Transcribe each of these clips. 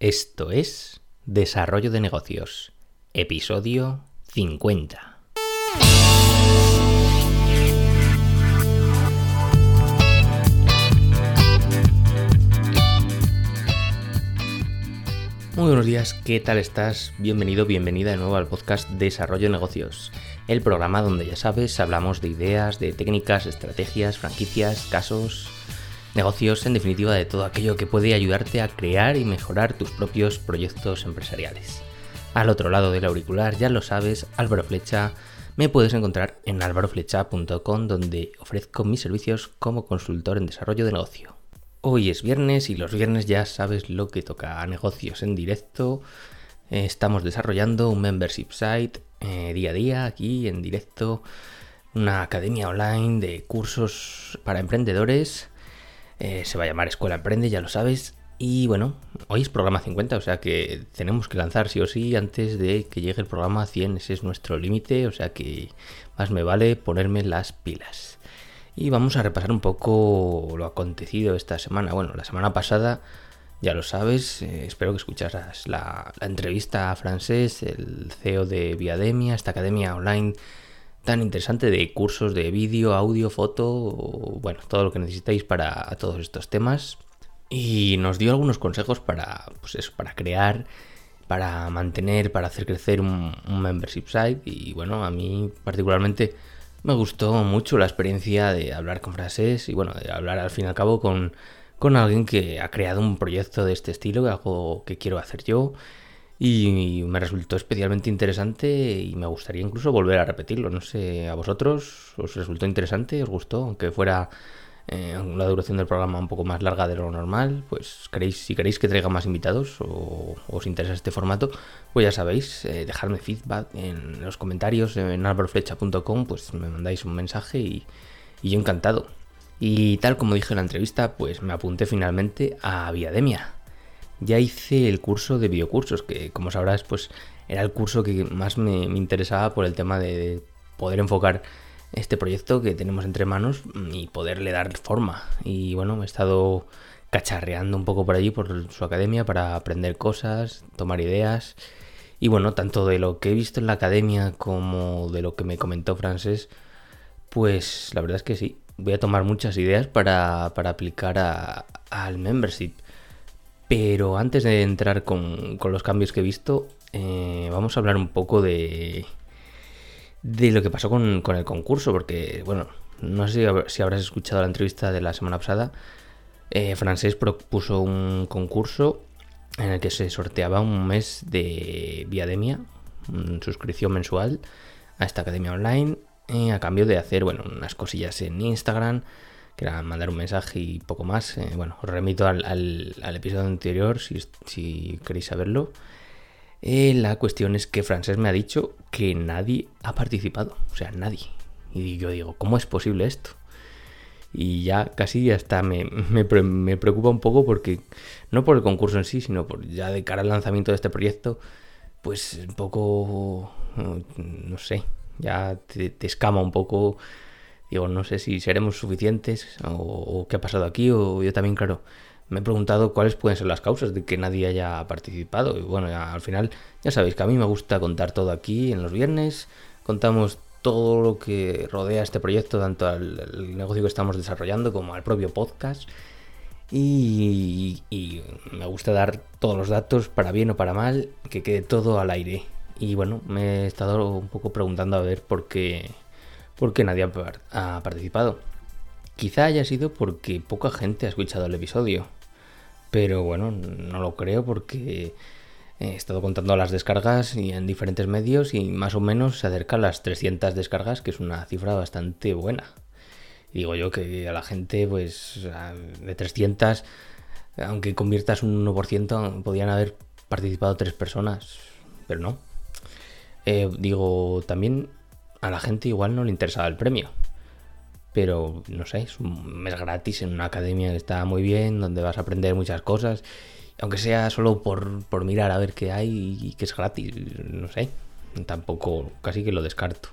Esto es Desarrollo de Negocios, episodio 50. Muy buenos días, ¿qué tal estás? Bienvenido, bienvenida de nuevo al podcast Desarrollo de Negocios, el programa donde ya sabes, hablamos de ideas, de técnicas, estrategias, franquicias, casos, negocios, en definitiva de todo aquello que puede ayudarte a crear y mejorar tus propios proyectos empresariales. Al otro lado del auricular, ya lo sabes, Álvaro Flecha, me puedes encontrar en álvaroflecha.com donde ofrezco mis servicios como consultor en desarrollo de negocio. Hoy es viernes y los viernes ya sabes lo que toca a negocios en directo. Eh, estamos desarrollando un membership site eh, día a día aquí en directo, una academia online de cursos para emprendedores. Eh, se va a llamar Escuela Emprende, ya lo sabes. Y bueno, hoy es programa 50, o sea que tenemos que lanzar sí o sí antes de que llegue el programa 100. Ese es nuestro límite, o sea que más me vale ponerme las pilas. Y vamos a repasar un poco lo acontecido esta semana. Bueno, la semana pasada, ya lo sabes, eh, espero que escucharas la, entrevista a Francés, el CEO de Viademia, esta academia online tan interesante de cursos de vídeo, audio, foto, bueno, todo lo que necesitáis para todos estos temas. Y nos dio algunos consejos para, pues eso, para crear, para mantener, para hacer crecer un, un membership site. Y bueno, a mí particularmente me gustó mucho la experiencia de hablar con frases y bueno, de hablar al fin y al cabo con, con alguien que ha creado un proyecto de este estilo, algo que quiero hacer yo. Y me resultó especialmente interesante y me gustaría incluso volver a repetirlo. No sé, ¿a vosotros os resultó interesante? ¿Os gustó? Aunque fuera eh, la duración del programa un poco más larga de lo normal, pues queréis, si queréis que traiga más invitados o, os interesa este formato, pues ya sabéis, eh, dejadme feedback en los comentarios en arborflecha.com, pues me mandáis un mensaje y, y, yo encantado. Y tal como dije en la entrevista, pues me apunté finalmente a Viademia. Ya hice el curso de biocursos, que como sabrás, pues era el curso que más me, interesaba por el tema de poder enfocar este proyecto que tenemos entre manos y poderle dar forma. Y bueno, he estado cacharreando un poco por allí, por su academia, para aprender cosas, tomar ideas. Y bueno, tanto de lo que he visto en la academia como de lo que me comentó Francés, pues la verdad es que sí, voy a tomar muchas ideas para, aplicar al membership. Pero antes de entrar con, los cambios que he visto, eh, vamos a hablar un poco de, lo que pasó con, el concurso, porque, bueno, no sé si, habrás escuchado la entrevista de la semana pasada. Eh, Francés propuso un concurso en el que se sorteaba un mes de Viademia, suscripción mensual a esta academia online, eh, a cambio de hacer, bueno, unas cosillas en Instagram, que era mandar un mensaje y poco más. Eh, bueno, os remito al, al, episodio anterior si, si queréis saberlo. Eh, la cuestión es que Francés me ha dicho que nadie ha participado, o sea, nadie. Y yo digo, ¿cómo es posible esto? Y ya casi hasta me, me, me, preocupa un poco porque, no por el concurso en sí, sino por ya de cara al lanzamiento de este proyecto, pues un poco, no sé, ya te, escama un poco. Digo, no sé si seremos suficientes o, qué ha pasado aquí, o yo también, claro, me he preguntado cuáles pueden ser las causas de que nadie haya participado. Y bueno, al final ya sabéis que a mí me gusta contar todo aquí en los viernes. Contamos todo lo que rodea este proyecto, tanto al, negocio que estamos desarrollando como al propio podcast. Y, me gusta dar todos los datos, para bien o para mal, que quede todo al aire. Y bueno, me he estado un poco preguntando a ver por qué, por qué nadie ha participado. Quizá haya sido porque poca gente ha escuchado el episodio. Pero bueno, no lo creo porque he estado contando las descargas y en diferentes medios y más o menos se acerca a las 300 descargas, que es una cifra bastante buena. digo yo que a la gente, pues de 300, aunque conviertas un 1%, podían haber participado tres personas, pero no. Eh, digo, también a la gente igual no le interesaba el premio pero no sé, es un mes gratis en una academia que está muy bien, donde vas a aprender muchas cosas, aunque sea solo por, por mirar a ver qué hay y que es gratis, no sé, tampoco, casi que lo descarto.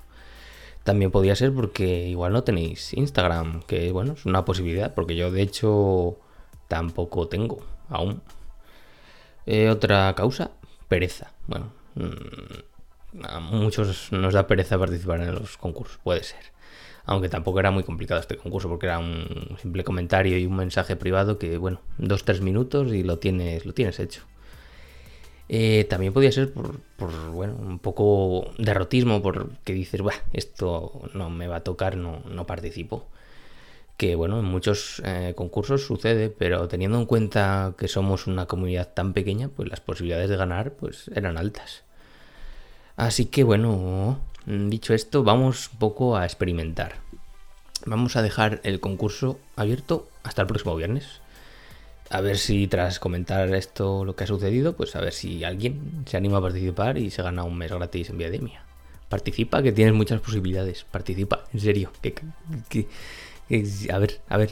También podría ser porque igual no tenéis Instagram, que bueno, es una posibilidad, porque yo de hecho tampoco tengo aún. Eh, otra causa, pereza. Bueno, mm, a muchos nos da pereza participar en los concursos, puede ser. Aunque tampoco era muy complicado este concurso porque era un simple comentario y un mensaje privado que, bueno, dos, tres minutos y lo tienes, lo tienes hecho. Eh, también podía ser por, bueno, un poco derrotismo, porque dices, esto no me va a tocar, no, no participo. Que bueno, en muchos eh, concursos sucede, pero teniendo en cuenta que somos una comunidad tan pequeña, pues las posibilidades de ganar pues eran altas. Así que bueno, dicho esto, vamos un poco a experimentar. Vamos a dejar el concurso abierto hasta el próximo viernes a ver si tras comentar esto lo que ha sucedido, pues a ver si alguien se anima a participar y se gana un mes gratis en Viademia. Participa, que tienes muchas posibilidades. Participa, en serio. Que, a ver, a ver,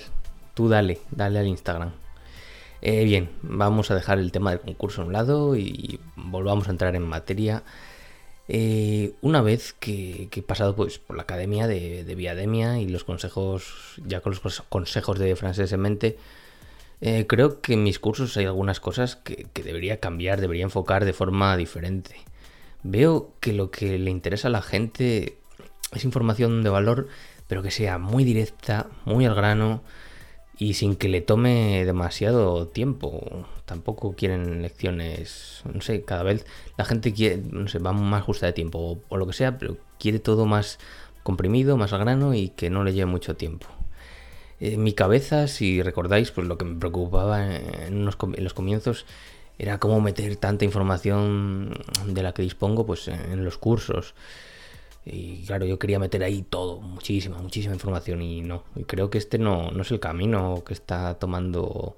tú dale, dale al Instagram. Eh, bien, vamos a dejar el tema del concurso a un lado y volvamos a entrar en materia. Eh, una vez que, he pasado pues, por la academia de, de Viademia y los consejos, ya con los consejos de Francés en mente, eh, creo que en mis cursos hay algunas cosas que, debería cambiar, debería enfocar de forma diferente. Veo que lo que le interesa a la gente es información de valor, pero que sea muy directa, muy al grano y sin que le tome demasiado tiempo. Tampoco quieren lecciones, no sé, cada vez la gente quiere, no sé, va más justa de tiempo o, lo que sea, pero quiere todo más comprimido, más grano y que no le lleve mucho tiempo. En mi cabeza, si recordáis, pues lo que me preocupaba en, los comienzos era cómo meter tanta información de la que dispongo pues en los cursos. Y claro, yo quería meter ahí todo, muchísima, muchísima información y no. Y creo que este no, es el camino que está tomando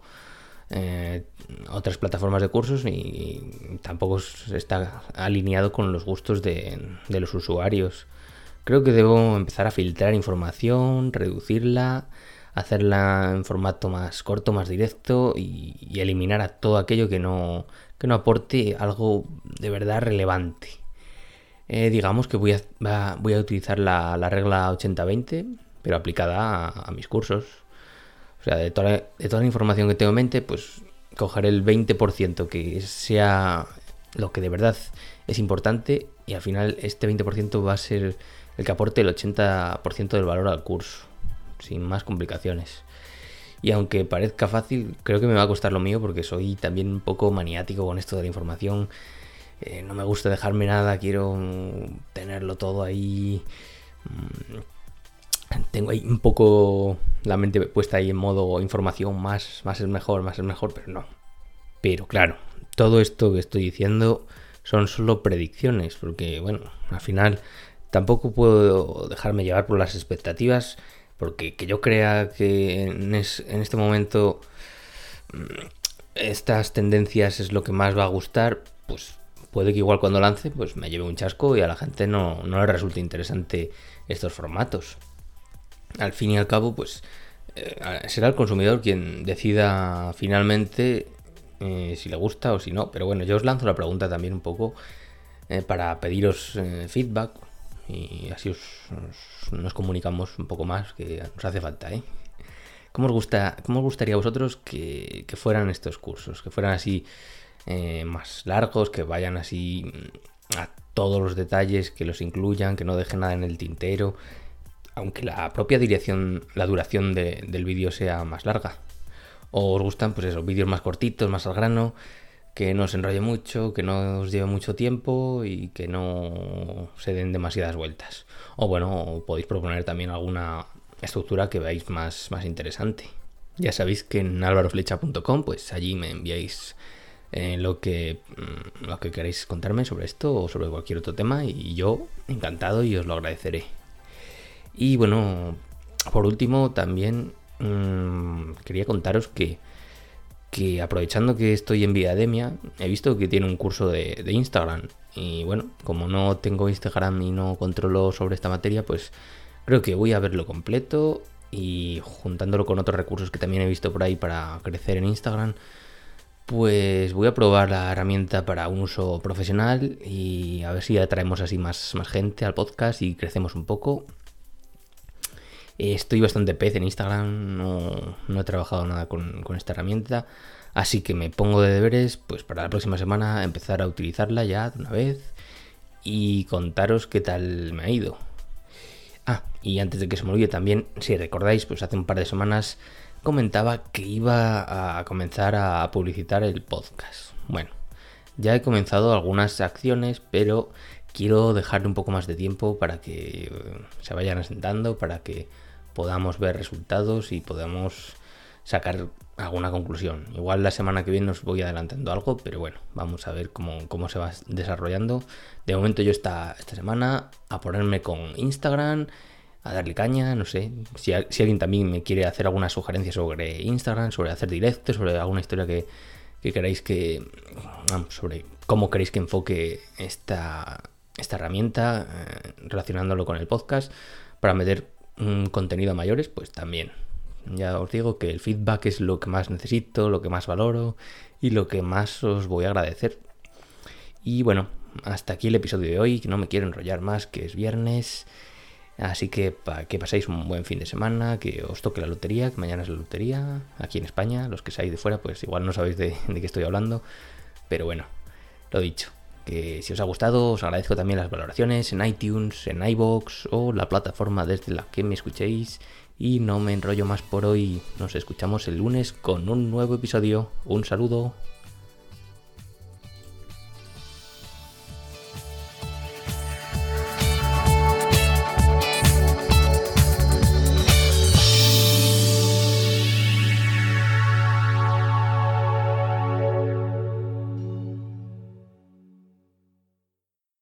eh, otras plataformas de cursos y tampoco está alineado con los gustos de, los usuarios. Creo que debo empezar a filtrar información, reducirla hacerla en formato más corto, más directo y, eliminar a todo aquello que no, que no aporte algo de verdad relevante. Eh, digamos que voy a, voy a utilizar la, regla 80-20, pero aplicada a, mis cursos. O sea, de toda, de toda la información que tengo en mente, pues cogeré el 20% que sea lo que de verdad es importante y al final este 20% va a ser el que aporte el 80% del valor al curso sin más complicaciones. Y aunque parezca fácil, creo que me va a costar lo mío porque soy también un poco maniático con esto de la información. Eh, no me gusta dejarme nada, quiero tenerlo todo ahí. Mm, tengo ahí un poco la mente puesta ahí en modo información, más, más es mejor, más es mejor, pero no. Pero claro, todo esto que estoy diciendo son solo predicciones, porque bueno, al final tampoco puedo dejarme llevar por las expectativas porque que yo crea que en, este momento mm, estas tendencias es lo que más va a gustar, pues puede que igual cuando lance pues me lleve un chasco y a la gente no, le resulte interesante estos formatos. Al fin y al cabo, pues eh, será el consumidor quien decida finalmente eh, si le gusta o si no. Pero bueno, yo os lanzo la pregunta también un poco eh, para pediros feedback y así nos comunicamos un poco más, que nos hace falta, ¿eh? ¿Cómo os, gusta, cómo os gustaría a vosotros que, fueran estos cursos? Que fueran así eh, más largos, que vayan así a todos los detalles, que los incluyan, que no dejen nada en el tintero, aunque la propia dirección, la duración del vídeo sea más larga. ¿O os gustan, pues esos vídeos más cortitos, más al grano, que no se enrolle mucho, que no os lleve mucho tiempo y que no se den demasiadas vueltas. O bueno, podéis proponer también alguna estructura que veáis más, más interesante. Ya sabéis que en alvaroflecha.com, pues allí me enviáis eh, lo, que, mm, lo que queráis contarme sobre esto o sobre cualquier otro tema y yo encantado y os lo agradeceré. Y bueno, por último también mm, quería contaros que que aprovechando que estoy en Viademia, he visto que tiene un curso de, Instagram. Y bueno, como no tengo Instagram y no controlo sobre esta materia, pues creo que voy a verlo completo y juntándolo con otros recursos que también he visto por ahí para crecer en Instagram, pues voy a probar la herramienta para un uso profesional y a ver si atraemos así más, más gente al podcast y crecemos un poco. Estoy bastante pez en Instagram, no, he trabajado nada con, esta herramienta, así que me pongo de deberes pues para la próxima semana empezar a utilizarla ya de una vez y contaros qué tal me ha ido. Ah, y antes de que se me olvide también, si recordáis, pues hace un par de semanas comentaba que iba a comenzar a publicitar el podcast. Bueno, ya he comenzado algunas acciones, pero quiero dejarle un poco más de tiempo para que eh, se vayan asentando, para que podamos ver resultados y podamos sacar alguna conclusión. Igual la semana que viene os voy adelantando algo, pero bueno, vamos a ver cómo, se va desarrollando. De momento yo esta, esta semana a ponerme con Instagram, a darle caña, no sé. Si, alguien también me quiere hacer alguna sugerencia sobre Instagram, sobre hacer directos, sobre alguna historia que, queráis que... sobre cómo queréis que enfoque esta, esta herramienta, eh, relacionándolo con el podcast, para meter un contenido a mayores, pues también. Ya os digo que el feedback es lo que más necesito, lo que más valoro y lo que más os voy a agradecer. Y bueno, hasta aquí el episodio de hoy, que no me quiero enrollar más, que es viernes. Así que para que paséis un buen fin de semana, que os toque la lotería, que mañana es la lotería, aquí en España, los que seáis de fuera, pues igual no sabéis de, de qué estoy hablando, pero bueno, lo dicho, que si os ha gustado os agradezco también las valoraciones en iTunes, en iBox o la plataforma desde la que me escuchéis y no me enrollo más por hoy, nos escuchamos el lunes con un nuevo episodio, un saludo.